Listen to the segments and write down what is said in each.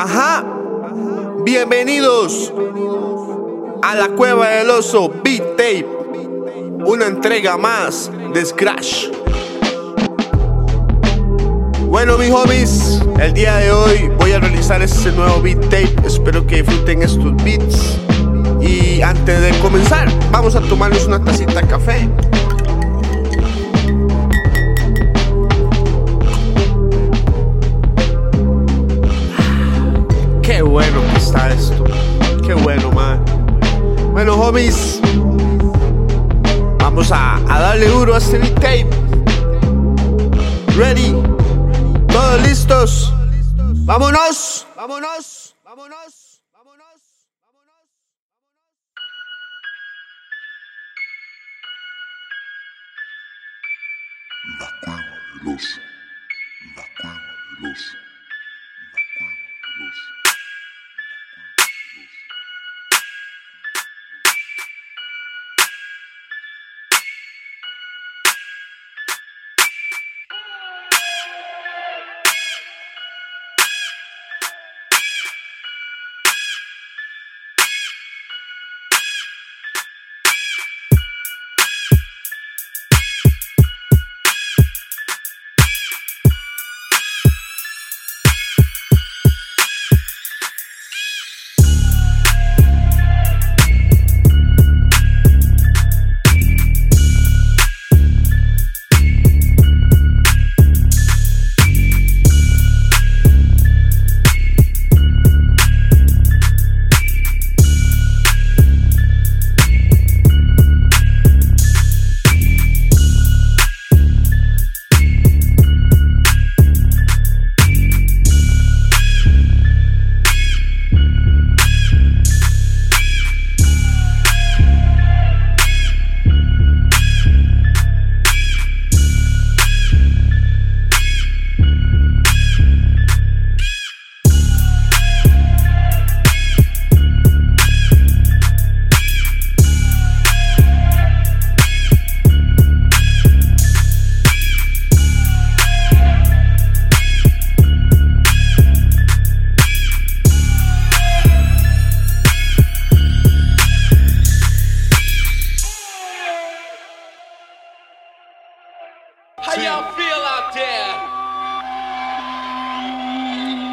Ajá. Bienvenidos a la cueva del oso Beat Tape. Una entrega más de Scratch. Bueno, mis homies, el día de hoy voy a realizar este nuevo beat tape. Espero que disfruten estos beats. Y antes de comenzar, vamos a tomarnos una tacita de café. Qué bueno que está esto. Qué bueno, man. Bueno, homies, vamos a, a darle duro a este beat tape. Ready. ¿Todos listos? ¡Vámonos! ¡Vámonos! ¡Vámonos! ¡Vámonos! La cueva del oso.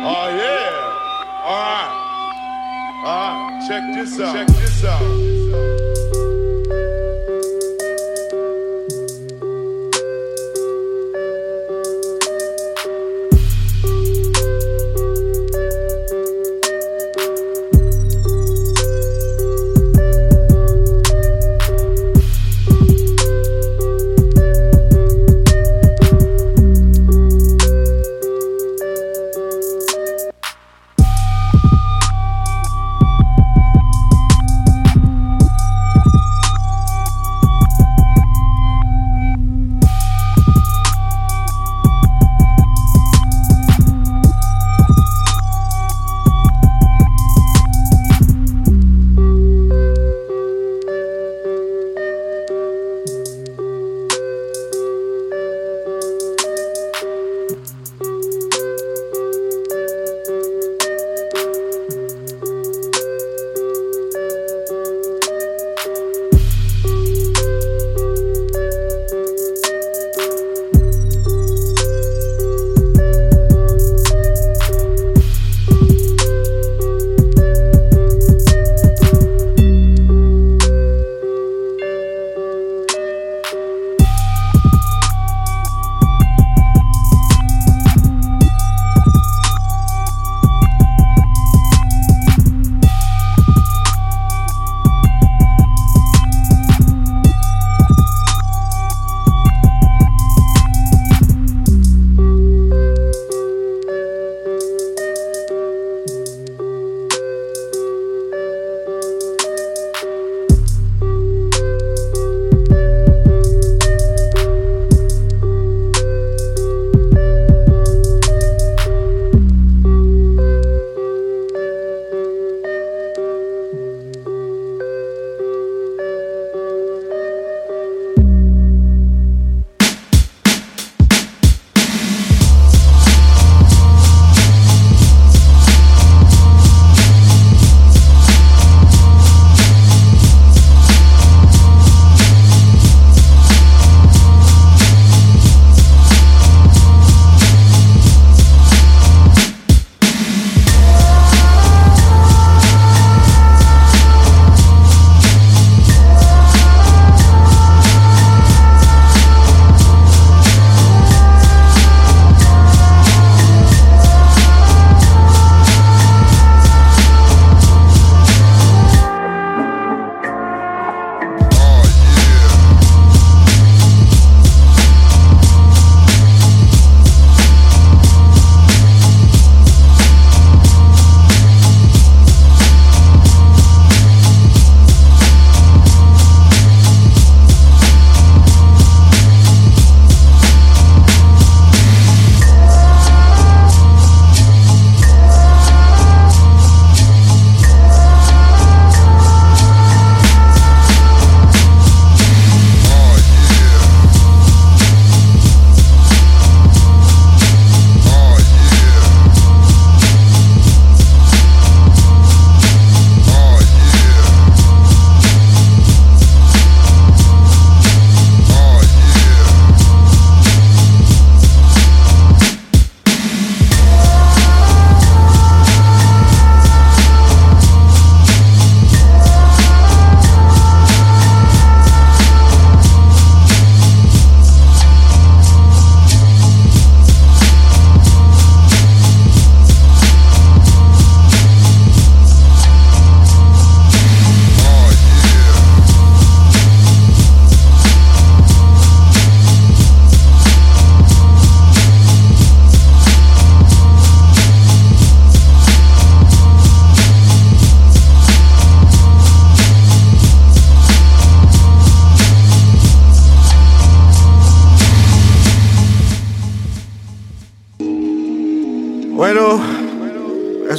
Oh yeah. All right. All right. Check this out. Check this out.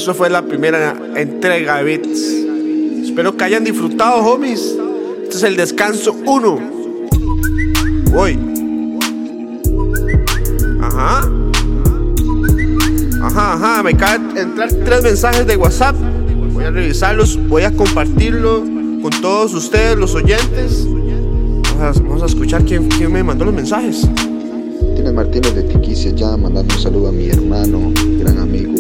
Eso fue la primera entrega de Beats. Espero que hayan disfrutado, homies. Este es el descanso 1. Voy. Ajá. Ajá, ajá. Me acaban entrar tres mensajes de WhatsApp. Voy a revisarlos. Voy a compartirlo con todos ustedes, los oyentes. Vamos a, escuchar quién, quién me mandó los mensajes. Tienes Martínez de Tiquicia ya mandando un saludo a mi hermano, gran amigo,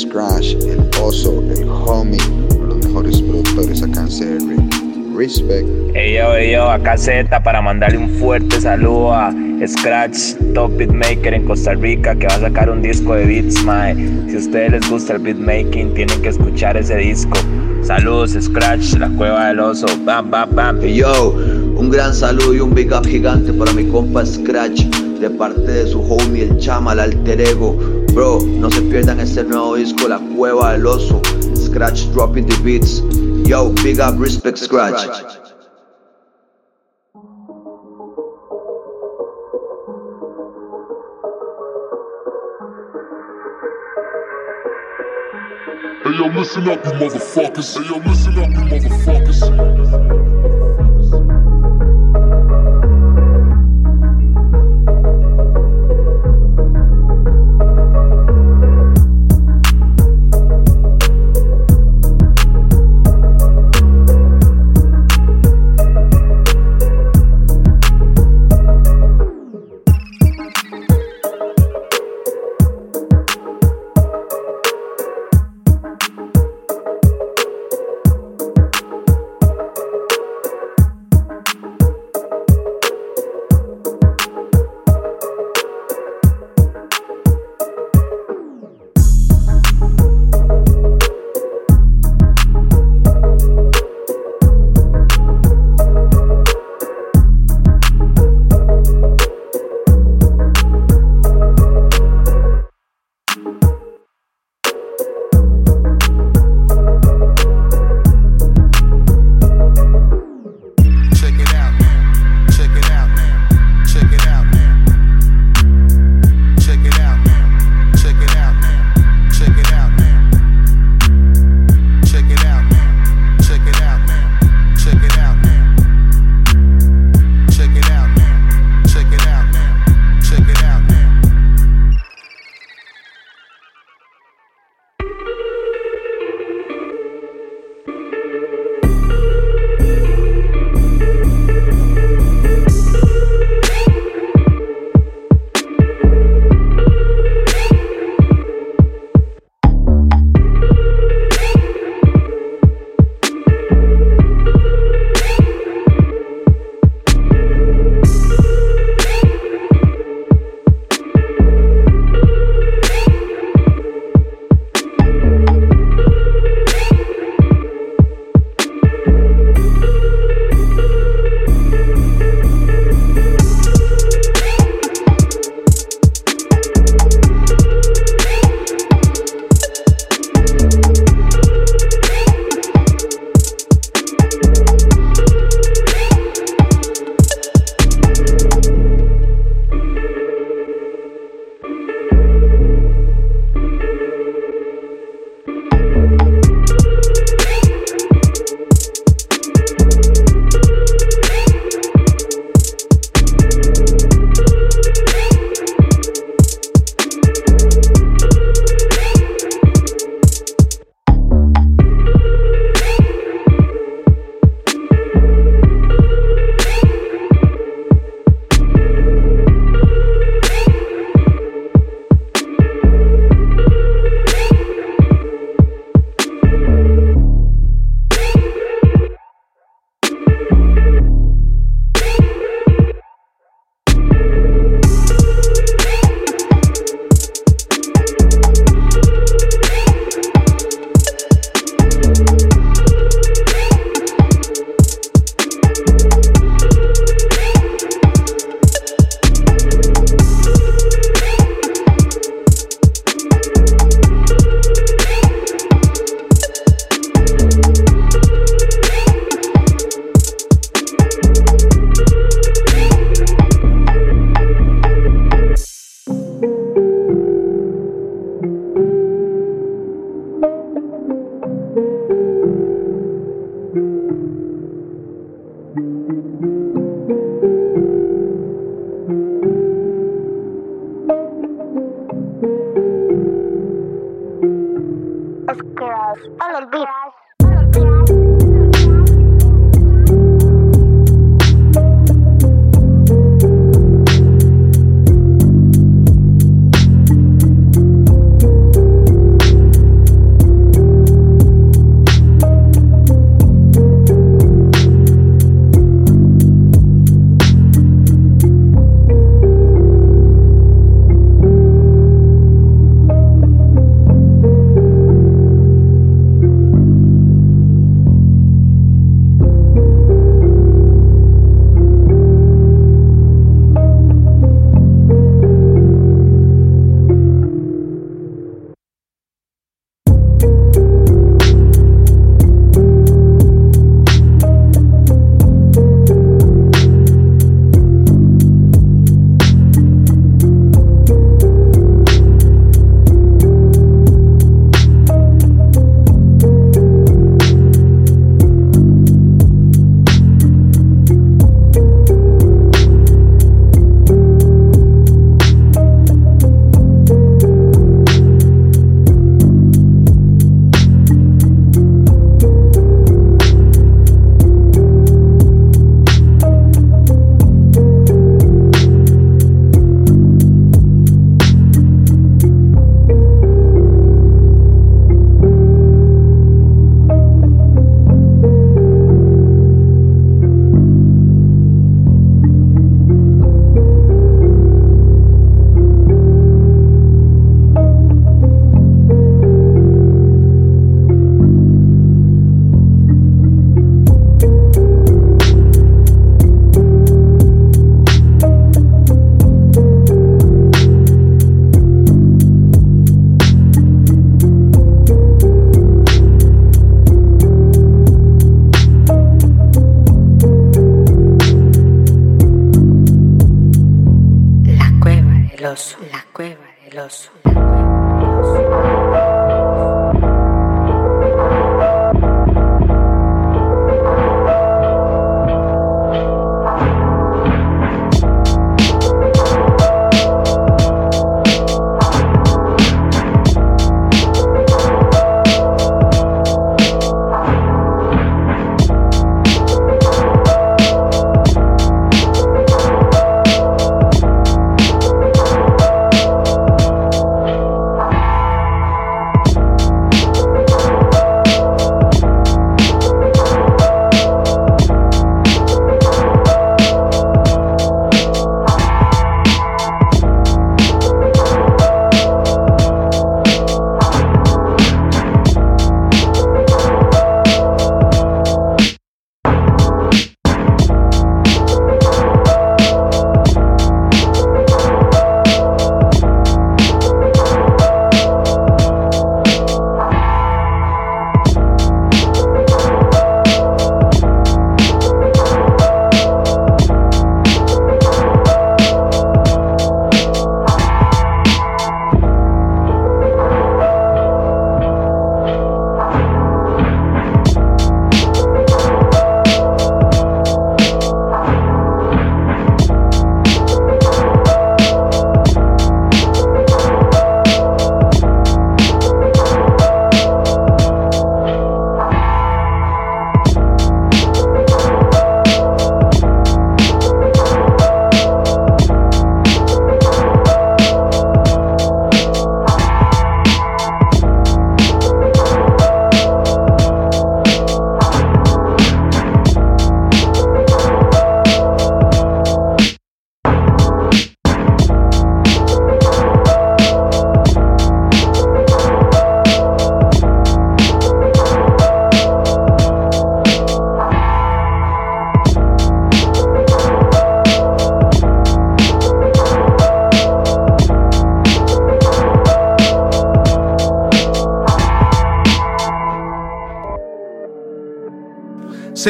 Scratch, el oso, el homie, uno de los mejores productores acá en CR. Respect. Hey yo, hey yo, acá Z para mandarle un fuerte saludo a Scratch, top beatmaker en Costa Rica que va a sacar un disco de beats, mae. Si a ustedes les gusta el beatmaking, tienen que escuchar ese disco. Saludos, Scratch, la cueva del oso. Bam, bam, bam. Hey yo, un gran saludo y un big up gigante para mi compa Scratch, de parte de su homie el chama, el alter ego. Bro, no se pierdan este nuevo disco, La Cueva del Oso. Scratch dropping the beats. Yo, big up, respect Scratch. Hey yo, listen up, you motherfuckers. Hey yo, listen up, you motherfuckers.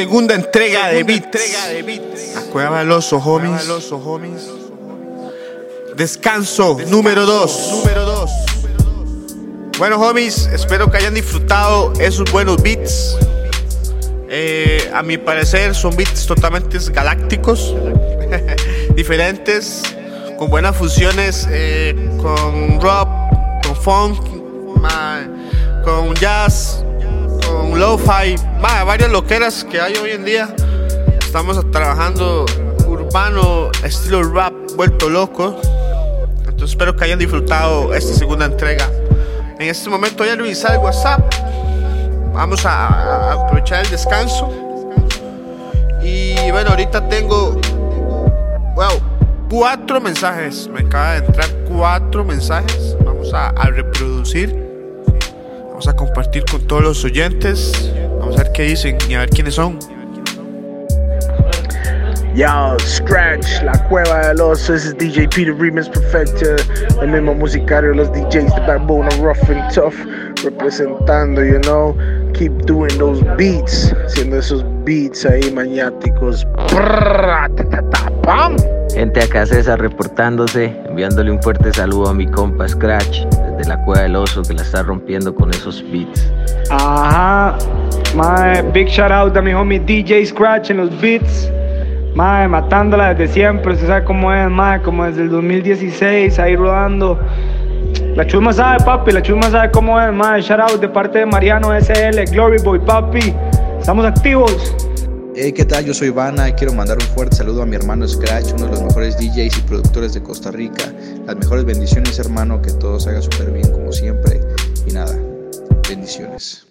Segunda entrega de Beats. Cueva del oso, homies. Descanso número 2. Bueno, homies, espero que hayan disfrutado esos buenos beats. Eh, a mi parecer son beats totalmente galácticos, diferentes, con buenas fusiones, eh, con rock, con funk, con jazz, con lo-fi, varias loqueras que hay hoy en día. Estamos trabajando urbano, estilo rap, vuelto loco. Entonces espero que hayan disfrutado esta segunda entrega. En este momento voy a revisar el WhatsApp. Vamos a, aprovechar el descanso. Y bueno, ahorita tengo, wow, cuatro mensajes. Me acaba de entrar cuatro mensajes. Vamos a reproducir. Vamos a compartir con todos los oyentes. Vamos a ver qué dicen y a ver quiénes son. Yo, Scratch, la cueva del oso, ese es DJ Peter Remix Perfecto, el mismo musicario de los DJs de Backbone Rough and Tough, representando, you know, keep doing those beats, haciendo esos beats ahí maniáticos. Gente acá César reportándose, enviándole un fuerte saludo a mi compa Scratch desde la cueva del oso que la está rompiendo con esos beats. Ajá, my big shout out a mi homie DJ Scratch en los beats. Mae, matándola desde siempre, usted sabe cómo es, mae, como desde el 2016, ahí rodando. La chusma sabe, papi, la chusma sabe cómo es, mae. Shout out de parte de Mariano SL, Glory Boy, papi. Estamos activos. Hey, ¿qué tal? Yo soy Vana y quiero mandar un fuerte saludo a mi hermano Scratch, uno de los mejores DJs y productores de Costa Rica. Las mejores bendiciones, hermano, que todo se haga súper bien como siempre. Y nada, bendiciones.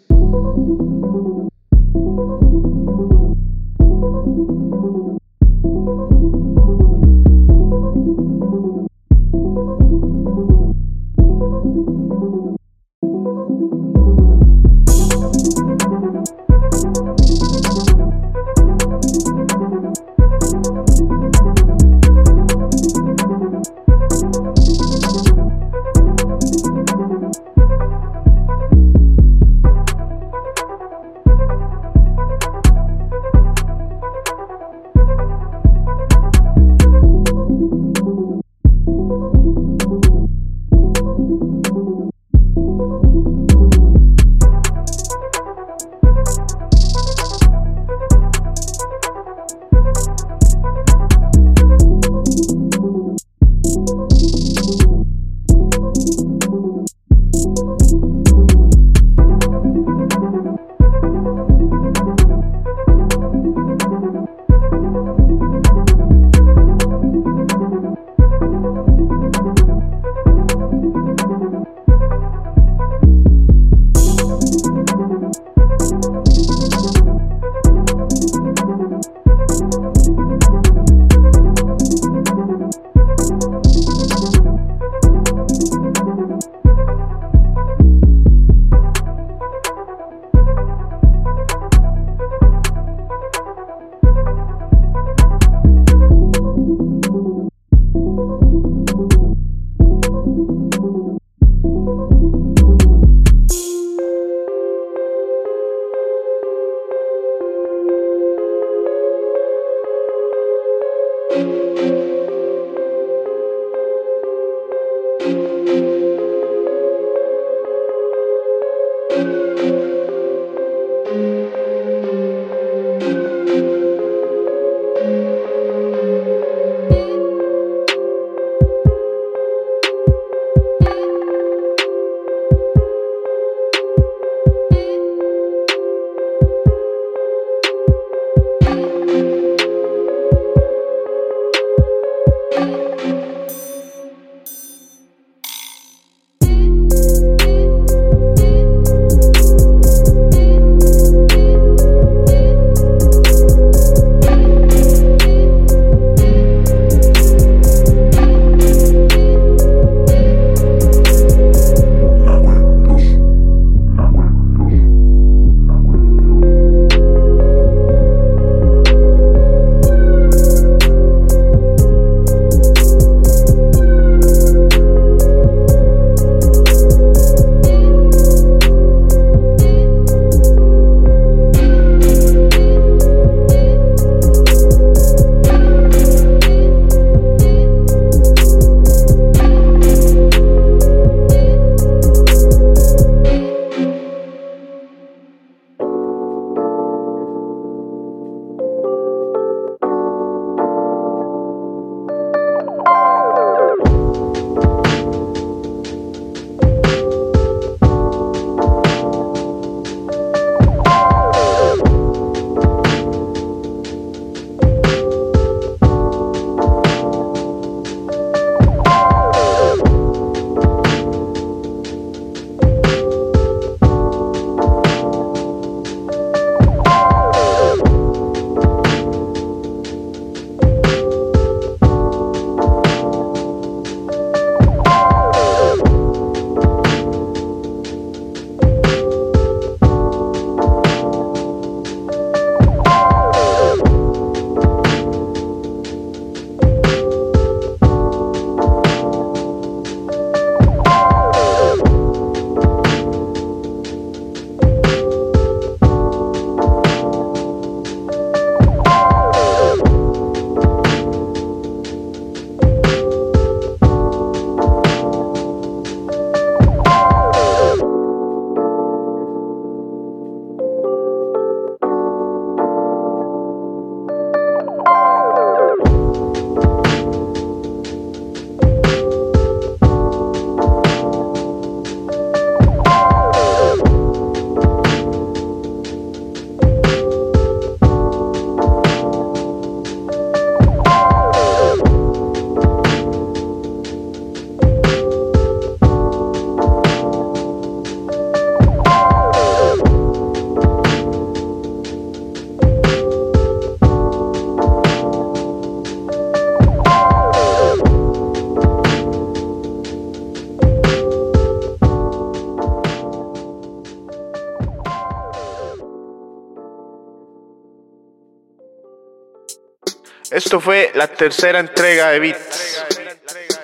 Esto fue la tercera entrega de Beats.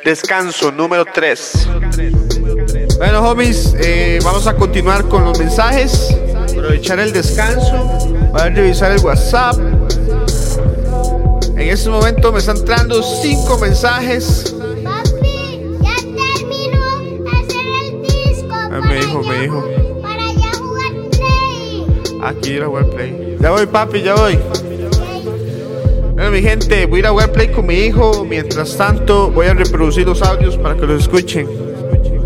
Descanso número 3. Bueno, homies, eh, vamos a continuar con los mensajes. Aprovechar el descanso. Voy a revisar el WhatsApp. En este momento me están entrando cinco mensajes. Papi, ya terminó de hacer el disco. Ah, me dijo, me dijo. Para ya jugar play. Aquí ir a Webplay. Ya voy, papi, ya voy. Bueno, mi gente, voy a ir a Webplay con mi hijo. Mientras tanto, voy a reproducir los audios para que los escuchen.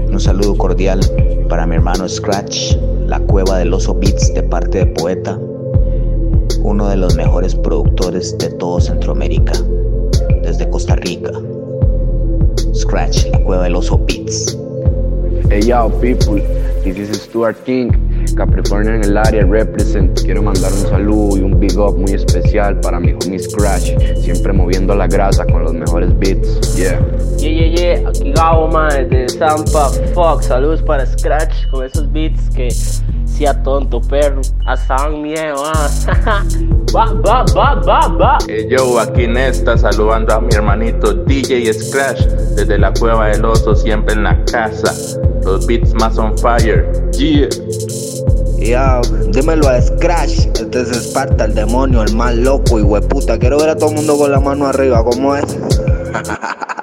Un saludo cordial para mi hermano Scratch, la cueva del oso Beats de parte de Poeta, uno de los mejores productores de todo Centroamérica, desde Costa Rica. Scratch, la cueva del oso Beats. Hey yo, people, this is Stuart King, Capricornio en el área, represent. Quiero mandar un saludo y un big up muy especial para mi homie Scratch, siempre moviendo la grasa con los mejores beats. Yeah. Yeah, yeah, yeah, aquí Gabo, man, de Zampa, fuck, saludos para Scratch con esos beats que sea tonto, perro, hasta un miedo, ah. va, va, va, va, va. Hey yo, aquí Nesta saludando a mi hermanito DJ Scratch desde la cueva del oso, siempre en la casa. Los beats más on fire. Yeah. Yo, dímelo a Scratch, este es Esparta, el demonio, el más loco y hueputa. Quiero ver a todo el mundo con la mano arriba, ¿cómo es?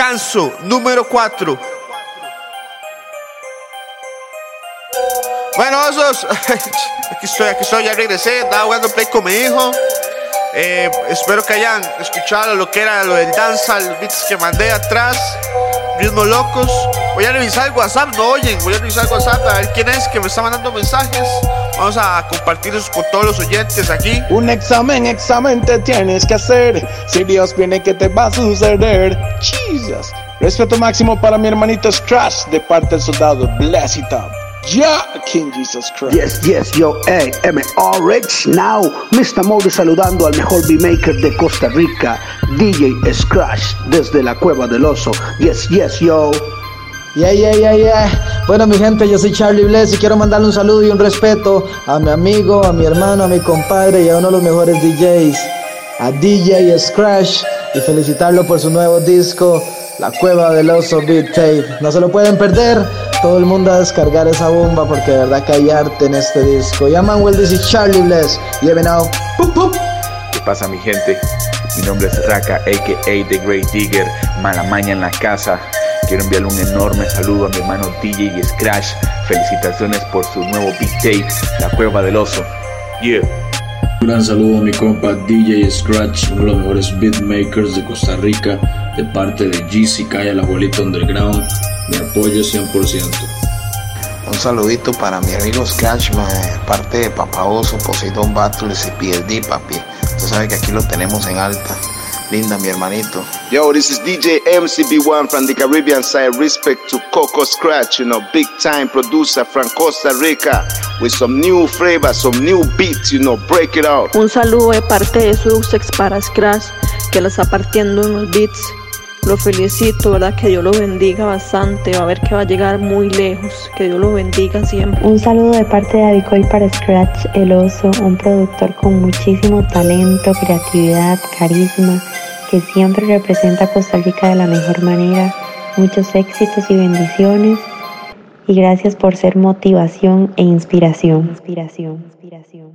Descanso número 4. Bueno, esos. Aquí estoy, aquí estoy, ya regresé. Estaba jugando play con mi hijo. Eh, espero que hayan escuchado lo que era lo del danza, los beats que mandé atrás. Ritmos locos. Voy a revisar el WhatsApp, no oyen. Voy a revisar el WhatsApp a ver quién es que me está mandando mensajes. Vamos a compartirlos con todos los oyentes aquí. Un examen, examen te tienes que hacer. Si Dios viene, ¿qué te va a suceder? Jesus. Respeto máximo para mi hermanito Scratch de parte del soldado Bless It Up. Yeah, King Jesus Christ. Yes, yes, yo, hey, MRX now. Mr. Mori saludando al mejor beatmaker de Costa Rica, DJ Scratch, desde la Cueva del Oso. Yes, yes, yo. Yeah, yeah, yeah, yeah. Bueno, mi gente, yo soy Charlie Bless y quiero mandarle un saludo y un respeto a mi amigo, a mi hermano, a mi compadre y a uno de los mejores DJs, a DJ Scratch, y felicitarlo por su nuevo disco, La Cueva del Oso Beat Tape. No se lo pueden perder. Todo el mundo a descargar esa bomba porque de verdad que hay arte en este disco. Llaman Well, this is Charlie Bless. Lleven out. ¿Qué pasa, mi gente? Mi nombre es Raka, a.k.a. The Great Digger, Malamaña en la casa. Quiero enviarle un enorme saludo a mi hermano DJ Scratch. Felicitaciones por su nuevo beat tape, La Cueva del Oso. Yeah. Un gran saludo a mi compa DJ Scratch, uno de los mejores beatmakers de Costa Rica, de parte de GC Kaya, la abuelita underground. Mi apoyo 100%. Un saludito para mi amigo Scratch, de parte de Papa Oso, Poseidon Battles y PLD, papi. Tú sabes que aquí lo tenemos en alta. Linda, mi hermanito. Yo, this is DJ MCB1 from the Caribbean side. Respect to Coco Scratch, you know, big time producer from Costa Rica with some new flavor, some new beats, you know, break it out. Un saludo de parte de Sussex para Scratch, que la está partiendo en los beats. Lo felicito, ¿verdad? Que Dios lo bendiga bastante. Va a ver que va a llegar muy lejos. Que Dios lo bendiga siempre. Un saludo de parte de Abicoy para Scratch El Oso, un productor con muchísimo talento, creatividad, carisma, que siempre representa a Costa Rica de la mejor manera. Muchos éxitos y bendiciones. Y gracias por ser motivación e inspiración. Inspiración, inspiración.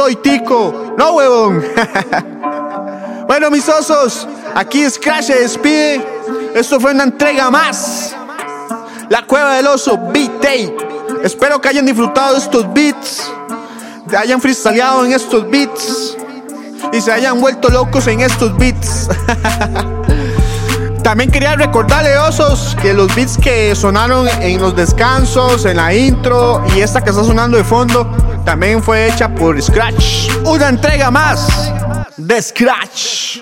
Soy Tico, no huevón. bueno, mis osos, aquí Scratch se despide. Esto fue una entrega más. La cueva del oso, Beat Tape. Espero que hayan disfrutado estos beats, hayan freestyleado en estos beats y se hayan vuelto locos en estos beats. También quería recordarle, osos, que los beats que sonaron en los descansos, en la intro y esta que está sonando de fondo, también fue hecha por Scratch. Una entrega más de Scratch.